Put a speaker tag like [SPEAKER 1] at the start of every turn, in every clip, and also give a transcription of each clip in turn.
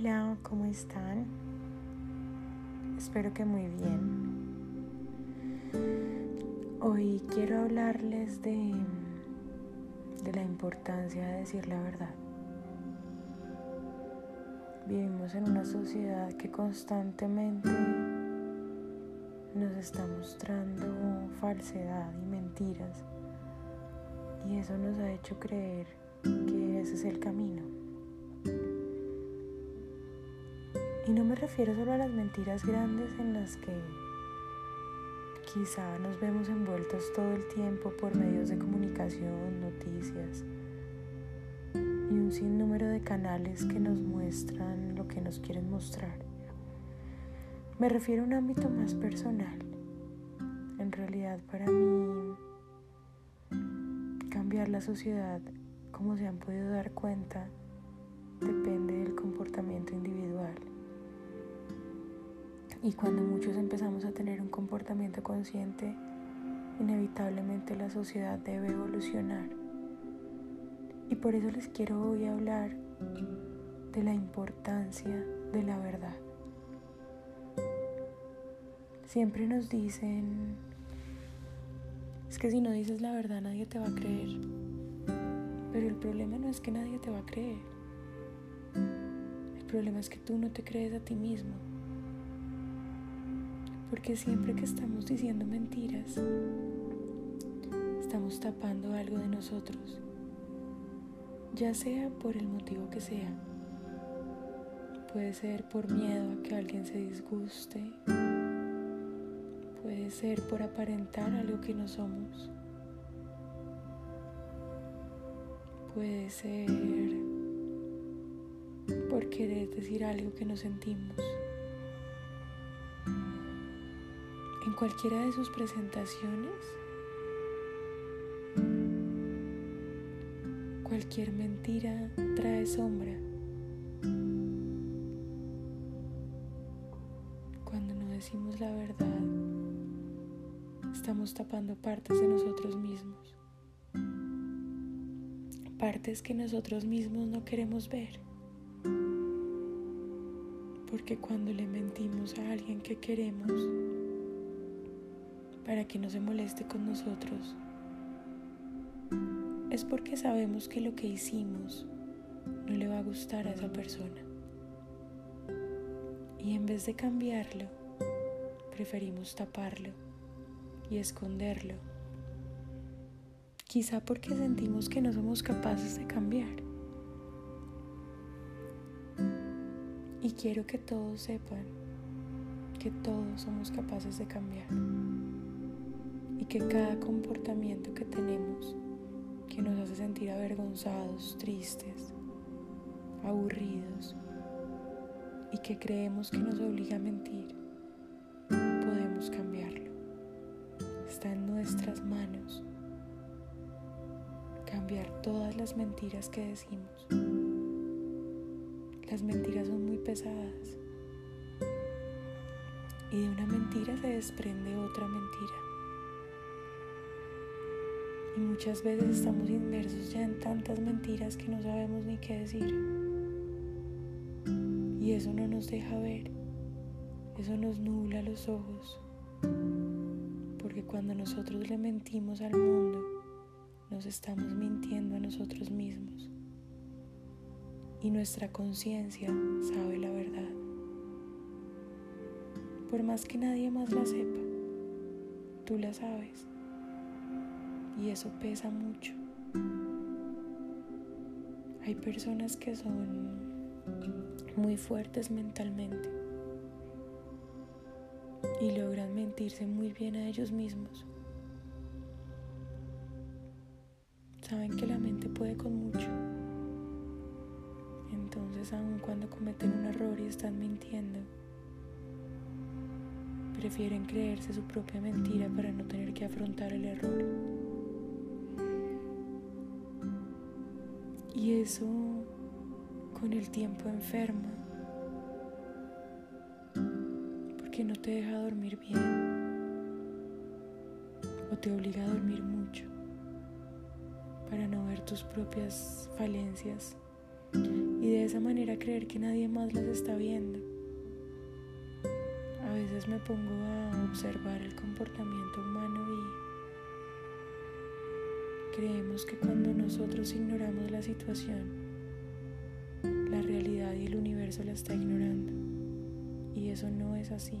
[SPEAKER 1] Hola, ¿cómo están? Espero que muy bien. Hoy quiero hablarles de, de la importancia de decir la verdad. Vivimos en una sociedad que constantemente nos está mostrando falsedad y mentiras y eso nos ha hecho creer que ese es el camino. Y no me refiero solo a las mentiras grandes en las que quizá nos vemos envueltos todo el tiempo por medios de comunicación, noticias y un sinnúmero de canales que nos muestran lo que nos quieren mostrar. Me refiero a un ámbito más personal. En realidad para mí cambiar la sociedad, como se han podido dar cuenta, depende del comportamiento individual. Y cuando muchos empezamos a tener un comportamiento consciente, inevitablemente la sociedad debe evolucionar. Y por eso les quiero hoy hablar de la importancia de la verdad. Siempre nos dicen, es que si no dices la verdad nadie te va a creer. Pero el problema no es que nadie te va a creer. El problema es que tú no te crees a ti mismo. Porque siempre que estamos diciendo mentiras, estamos tapando algo de nosotros, ya sea por el motivo que sea. Puede ser por miedo a que alguien se disguste, puede ser por aparentar algo que no somos, puede ser por querer decir algo que no sentimos. Cualquiera de sus presentaciones, cualquier mentira trae sombra. Cuando no decimos la verdad, estamos tapando partes de nosotros mismos, partes que nosotros mismos no queremos ver. Porque cuando le mentimos a alguien que queremos, para que no se moleste con nosotros, es porque sabemos que lo que hicimos no le va a gustar a esa persona. Y en vez de cambiarlo, preferimos taparlo y esconderlo. Quizá porque sentimos que no somos capaces de cambiar. Y quiero que todos sepan que todos somos capaces de cambiar que cada comportamiento que tenemos que nos hace sentir avergonzados, tristes, aburridos y que creemos que nos obliga a mentir, podemos cambiarlo. Está en nuestras manos cambiar todas las mentiras que decimos. Las mentiras son muy pesadas y de una mentira se desprende otra mentira. Muchas veces estamos inmersos ya en tantas mentiras que no sabemos ni qué decir. Y eso no nos deja ver, eso nos nubla los ojos. Porque cuando nosotros le mentimos al mundo, nos estamos mintiendo a nosotros mismos. Y nuestra conciencia sabe la verdad. Por más que nadie más la sepa, tú la sabes y eso pesa mucho. Hay personas que son muy fuertes mentalmente y logran mentirse muy bien a ellos mismos. Saben que la mente puede con mucho. Entonces, aun cuando cometen un error y están mintiendo, prefieren creerse su propia mentira para no tener que afrontar el error. Y eso con el tiempo enferma, porque no te deja dormir bien o te obliga a dormir mucho para no ver tus propias falencias y de esa manera creer que nadie más las está viendo. A veces me pongo a observar el comportamiento humano y creemos que cuando nosotros ignoramos la situación, la realidad y el universo la está ignorando. Y eso no es así.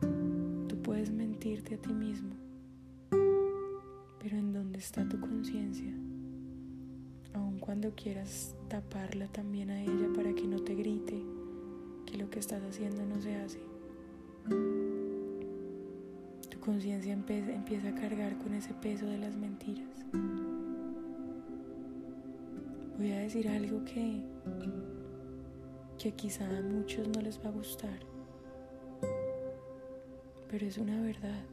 [SPEAKER 1] Tú puedes mentirte a ti mismo, pero ¿en dónde está tu conciencia? Aun cuando quieras taparla también a ella para que no te grite que lo que estás haciendo no se hace. Conciencia empieza a cargar con ese peso de las mentiras. Voy a decir algo que, que quizá a muchos no les va a gustar, pero es una verdad.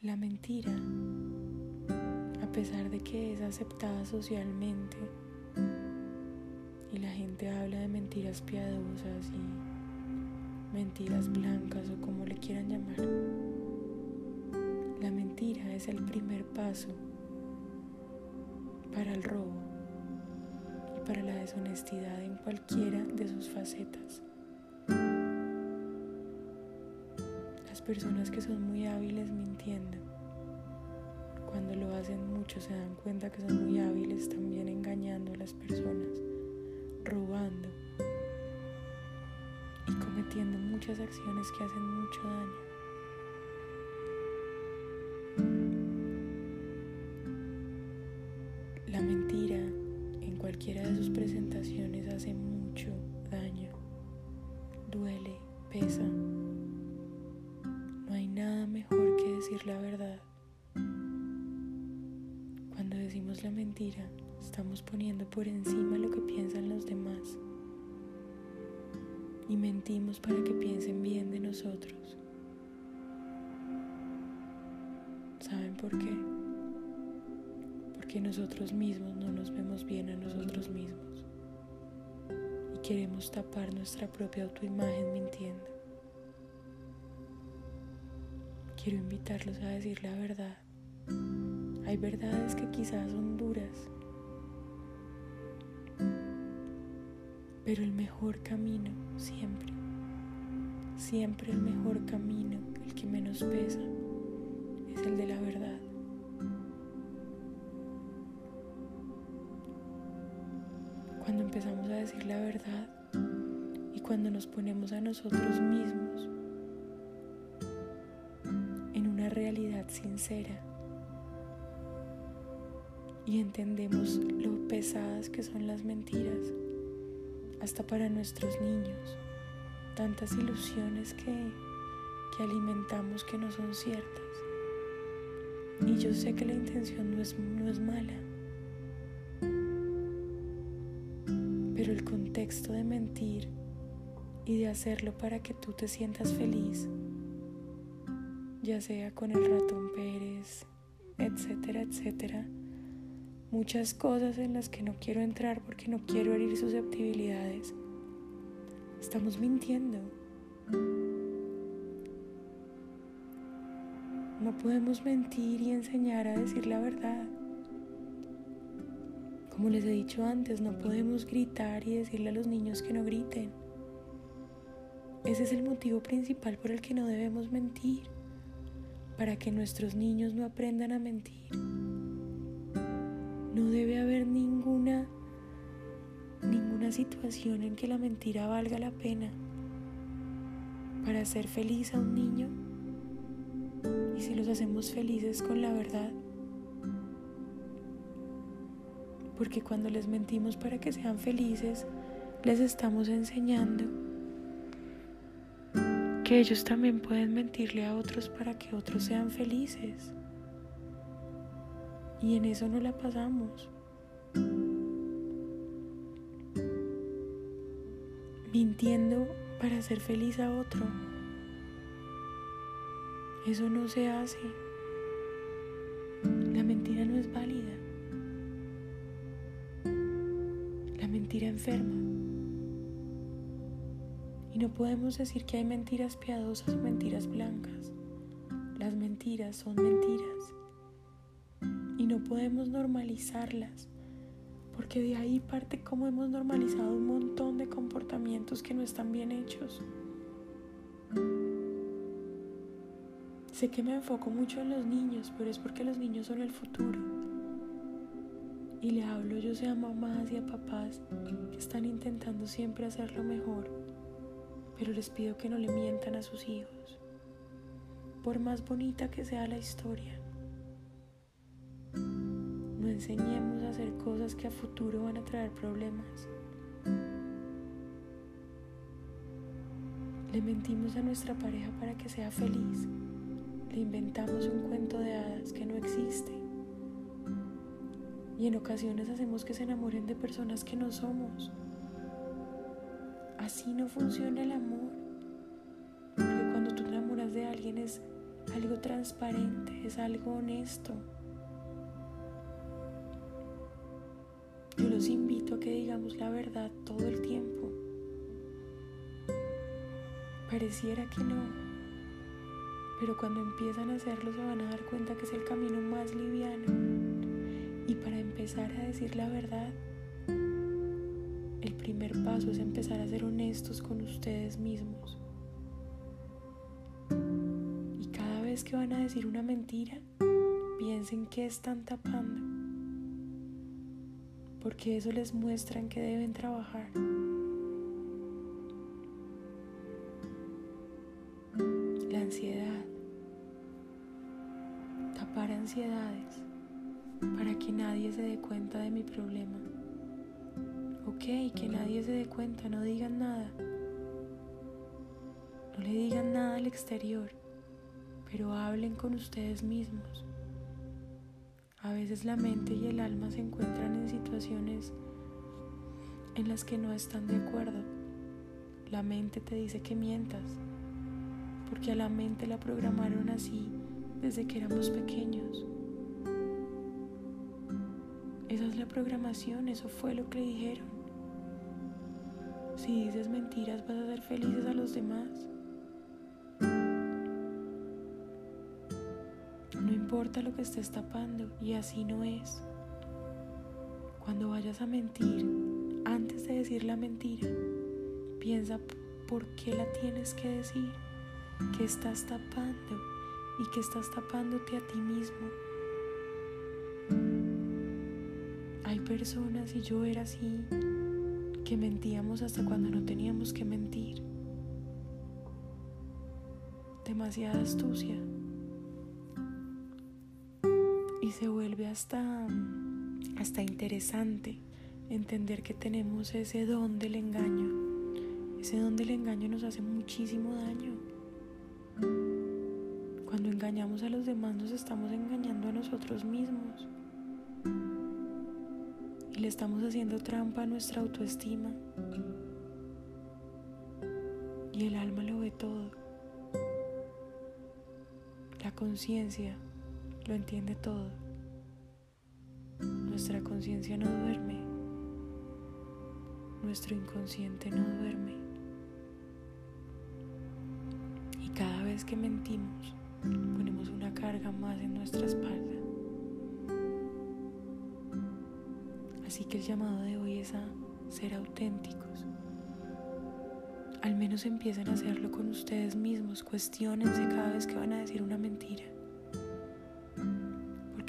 [SPEAKER 1] La mentira, a pesar de que es aceptada socialmente y la gente habla de mentiras piadosas y mentiras blancas o como le quieran llamar, la mentira es el primer paso para el robo y para la deshonestidad en cualquiera de sus facetas. Las personas que son muy hábiles mintiendo, cuando lo hacen mucho se dan cuenta que son muy hábiles también engañando a las personas, robando muchas acciones que hacen mucho daño. cualquiera de sus presentaciones hace mucho daño, duele, pesa. No hay nada mejor que decir la verdad. Cuando decimos la mentira, estamos poniendo por encima lo que piensan los demás y mentimos para que piensen bien de nosotros. ¿Saben por qué? que nosotros mismos no nos vemos bien a nosotros mismos y queremos tapar nuestra propia autoimagen mintiendo. Quiero invitarlos a decir la verdad. Hay verdades que quizás son duras, pero el mejor camino siempre, siempre el mejor camino, el que menos pesa, es el de la verdad. cuando empezamos a decir la verdad y cuando nos ponemos a nosotros mismos en una realidad sincera y entendemos lo pesadas que son las mentiras, hasta para nuestros niños, tantas ilusiones que, que alimentamos que no son ciertas. Y yo sé que la intención no es, no es mala pero el contexto de mentir y de hacerlo para que tú te sientas feliz, ya sea con el ratón Pérez, etcétera, etcétera, muchas cosas en las que no quiero entrar porque no quiero herir susceptibilidades. Estamos mintiendo. No podemos mentir y enseñar a decir la verdad. Como les he dicho antes, no podemos gritar y decirle a los niños que no griten. Ese es el motivo principal por el que no debemos mentir, para que nuestros niños no aprendan a mentir. No debe haber ninguna ninguna situación en que la mentira valga la pena. Para hacer feliz a un niño, y si los hacemos felices con la verdad, porque cuando les mentimos para que sean felices, les estamos enseñando que ellos también pueden mentirle a otros para que otros sean felices. Y en eso no la pasamos. Mintiendo para hacer feliz a otro. Eso no se hace. La mentira no es válida. mentira enferma. Y no podemos decir que hay mentiras piadosas o mentiras blancas. Las mentiras son mentiras. No podemos normalizarlas, porque de ahí parte cómo hemos normalizado un montón de comportamientos que no están bien hechos. Sé que me enfoco mucho en los niños, pero es porque los niños son el futuro. Y le hablo yo sea a mamás y a papás que están intentando siempre hacerlo mejor, pero les pido que no le mientan a sus hijos, por más bonita que sea la historia. Enseñemos a hacer cosas que a futuro van a traer problemas. Le mentimos a nuestra pareja para que sea feliz. Le inventamos un cuento de hadas que no existe. Y en ocasiones hacemos que se enamoren de personas que no somos. Así no funciona el amor. Porque cuando tú te enamoras de alguien es algo transparente, es algo honesto. Que digamos la verdad todo el tiempo. Pareciera que no, pero cuando empiezan a hacerlo se van a dar cuenta que es el camino más liviano. Y para empezar a decir la verdad, el primer paso es empezar a ser honestos con ustedes mismos. Y cada vez que van a decir una mentira, piensen que están tapando porque eso les muestra en que deben trabajar. La ansiedad. Tapar ansiedades para que nadie se dé cuenta de mi problema. Ok, que nadie se dé cuenta, no digan nada. No le digan nada al exterior, pero hablen con ustedes mismos. A veces la mente y el alma se encuentran en situaciones en las que no están de acuerdo. La mente te dice que mientas, porque a la mente la programaron así desde que éramos pequeños. Esa es la programación, eso fue lo que le dijeron. Si dices mentiras vas a hacer felices a los demás. Importa lo que estés tapando y así no es. Cuando vayas a mentir, antes de decir la mentira, piensa por qué la tienes que decir, qué estás tapando y qué estás tapándote a ti mismo. Hay personas, y yo era así, que mentíamos hasta cuando no teníamos que mentir. Demasiada astucia se vuelve hasta, hasta interesante entender que tenemos ese don del engaño. Ese don del engaño nos hace muchísimo daño. Cuando engañamos a los demás nos estamos engañando a nosotros mismos. Y le estamos haciendo trampa a nuestra autoestima. Y el alma lo ve todo. La conciencia lo entiende todo. Nuestra conciencia no duerme. Nuestro inconsciente no duerme. Y cada vez que mentimos, ponemos una carga más en nuestra espalda. Así que el llamado de hoy es a ser auténticos. Al menos empiecen a hacerlo con ustedes mismos. Cuestionense cada vez que van a decir una mentira.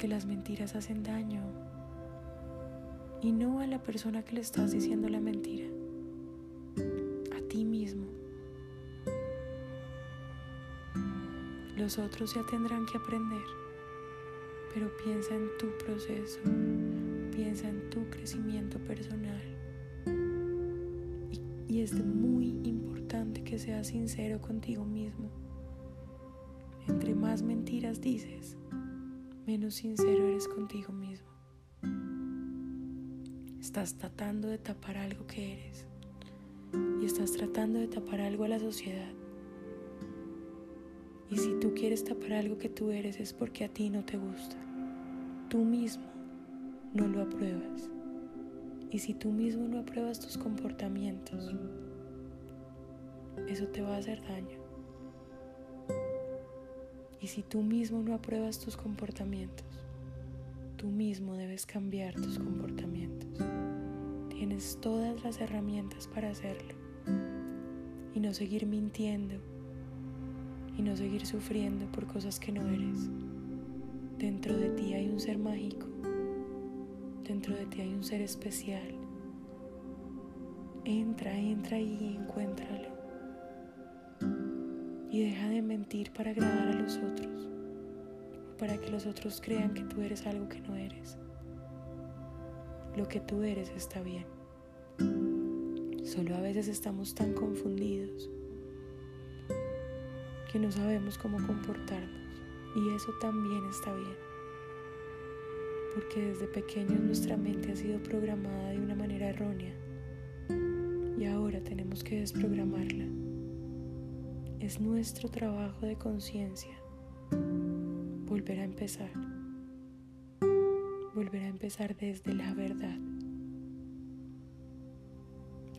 [SPEAKER 1] Porque las mentiras hacen daño y no a la persona que le estás diciendo la mentira, a ti mismo. Los otros ya tendrán que aprender, pero piensa en tu proceso, piensa en tu crecimiento personal. Y, y es muy importante que seas sincero contigo mismo. Entre más mentiras dices, menos sincero eres contigo mismo. Estás tratando de tapar algo que eres y estás tratando de tapar algo a la sociedad. Y si tú quieres tapar algo que tú eres es porque a ti no te gusta. Tú mismo no lo apruebas. Y si tú mismo no apruebas tus comportamientos, eso te va a hacer daño. Y si tú mismo no apruebas tus comportamientos, Tú mismo debes cambiar tus comportamientos. Tienes todas las herramientas para hacerlo y no seguir mintiendo y no seguir sufriendo por cosas que no eres. Dentro de ti hay un ser mágico, dentro de ti hay un ser especial. Entra, entra y encuéntralo. Y deja de mentir para agradar a los otros, para que los otros crean que tú eres algo que no eres. Lo que tú eres está bien. Solo a veces estamos tan confundidos que no sabemos cómo comportarnos. Y eso también está bien. Porque desde pequeños nuestra mente ha sido programada de una manera errónea. Y ahora tenemos que desprogramarla. Es nuestro trabajo de conciencia volver a empezar. Volver a empezar desde la verdad.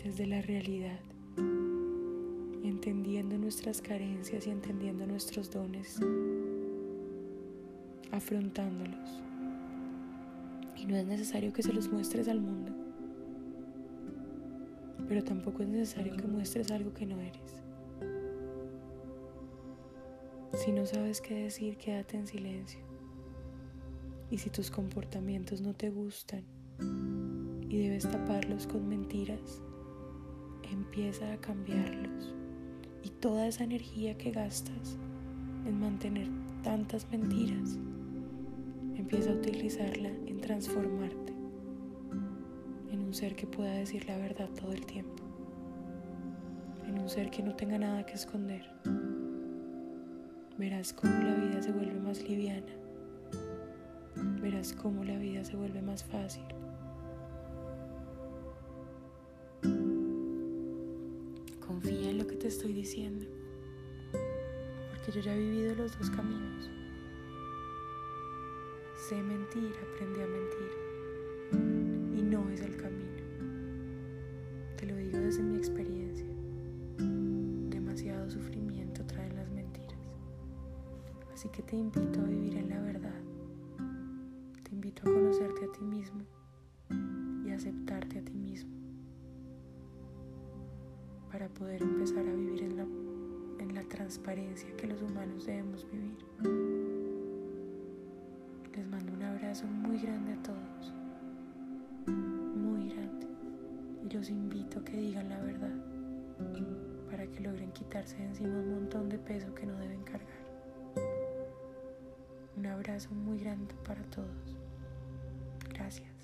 [SPEAKER 1] Desde la realidad. Entendiendo nuestras carencias y entendiendo nuestros dones. Afrontándolos. Y no es necesario que se los muestres al mundo. Pero tampoco es necesario que muestres algo que no eres. Si no sabes qué decir, quédate en silencio. Y si tus comportamientos no te gustan y debes taparlos con mentiras, empieza a cambiarlos. Y toda esa energía que gastas en mantener tantas mentiras, empieza a utilizarla en transformarte en un ser que pueda decir la verdad todo el tiempo, en un ser que no tenga nada que esconder verás cómo la vida se vuelve más liviana, verás cómo la vida se vuelve más fácil. Confía en lo que te estoy diciendo, porque yo ya he vivido los dos caminos. Sé mentir, aprendí a mentir, y no es el camino. Te lo digo desde mi experiencia. Así que te invito a vivir en la verdad. Te invito a conocerte a ti mismo y aceptarte a ti mismo para poder empezar a vivir en la, en la transparencia que los humanos debemos vivir. Les mando un abrazo muy grande a todos, muy grande, y los invito a que digan la verdad para que logren quitarse de encima un montón de peso que no deben cargar abrazo muy grande para todos. Gracias.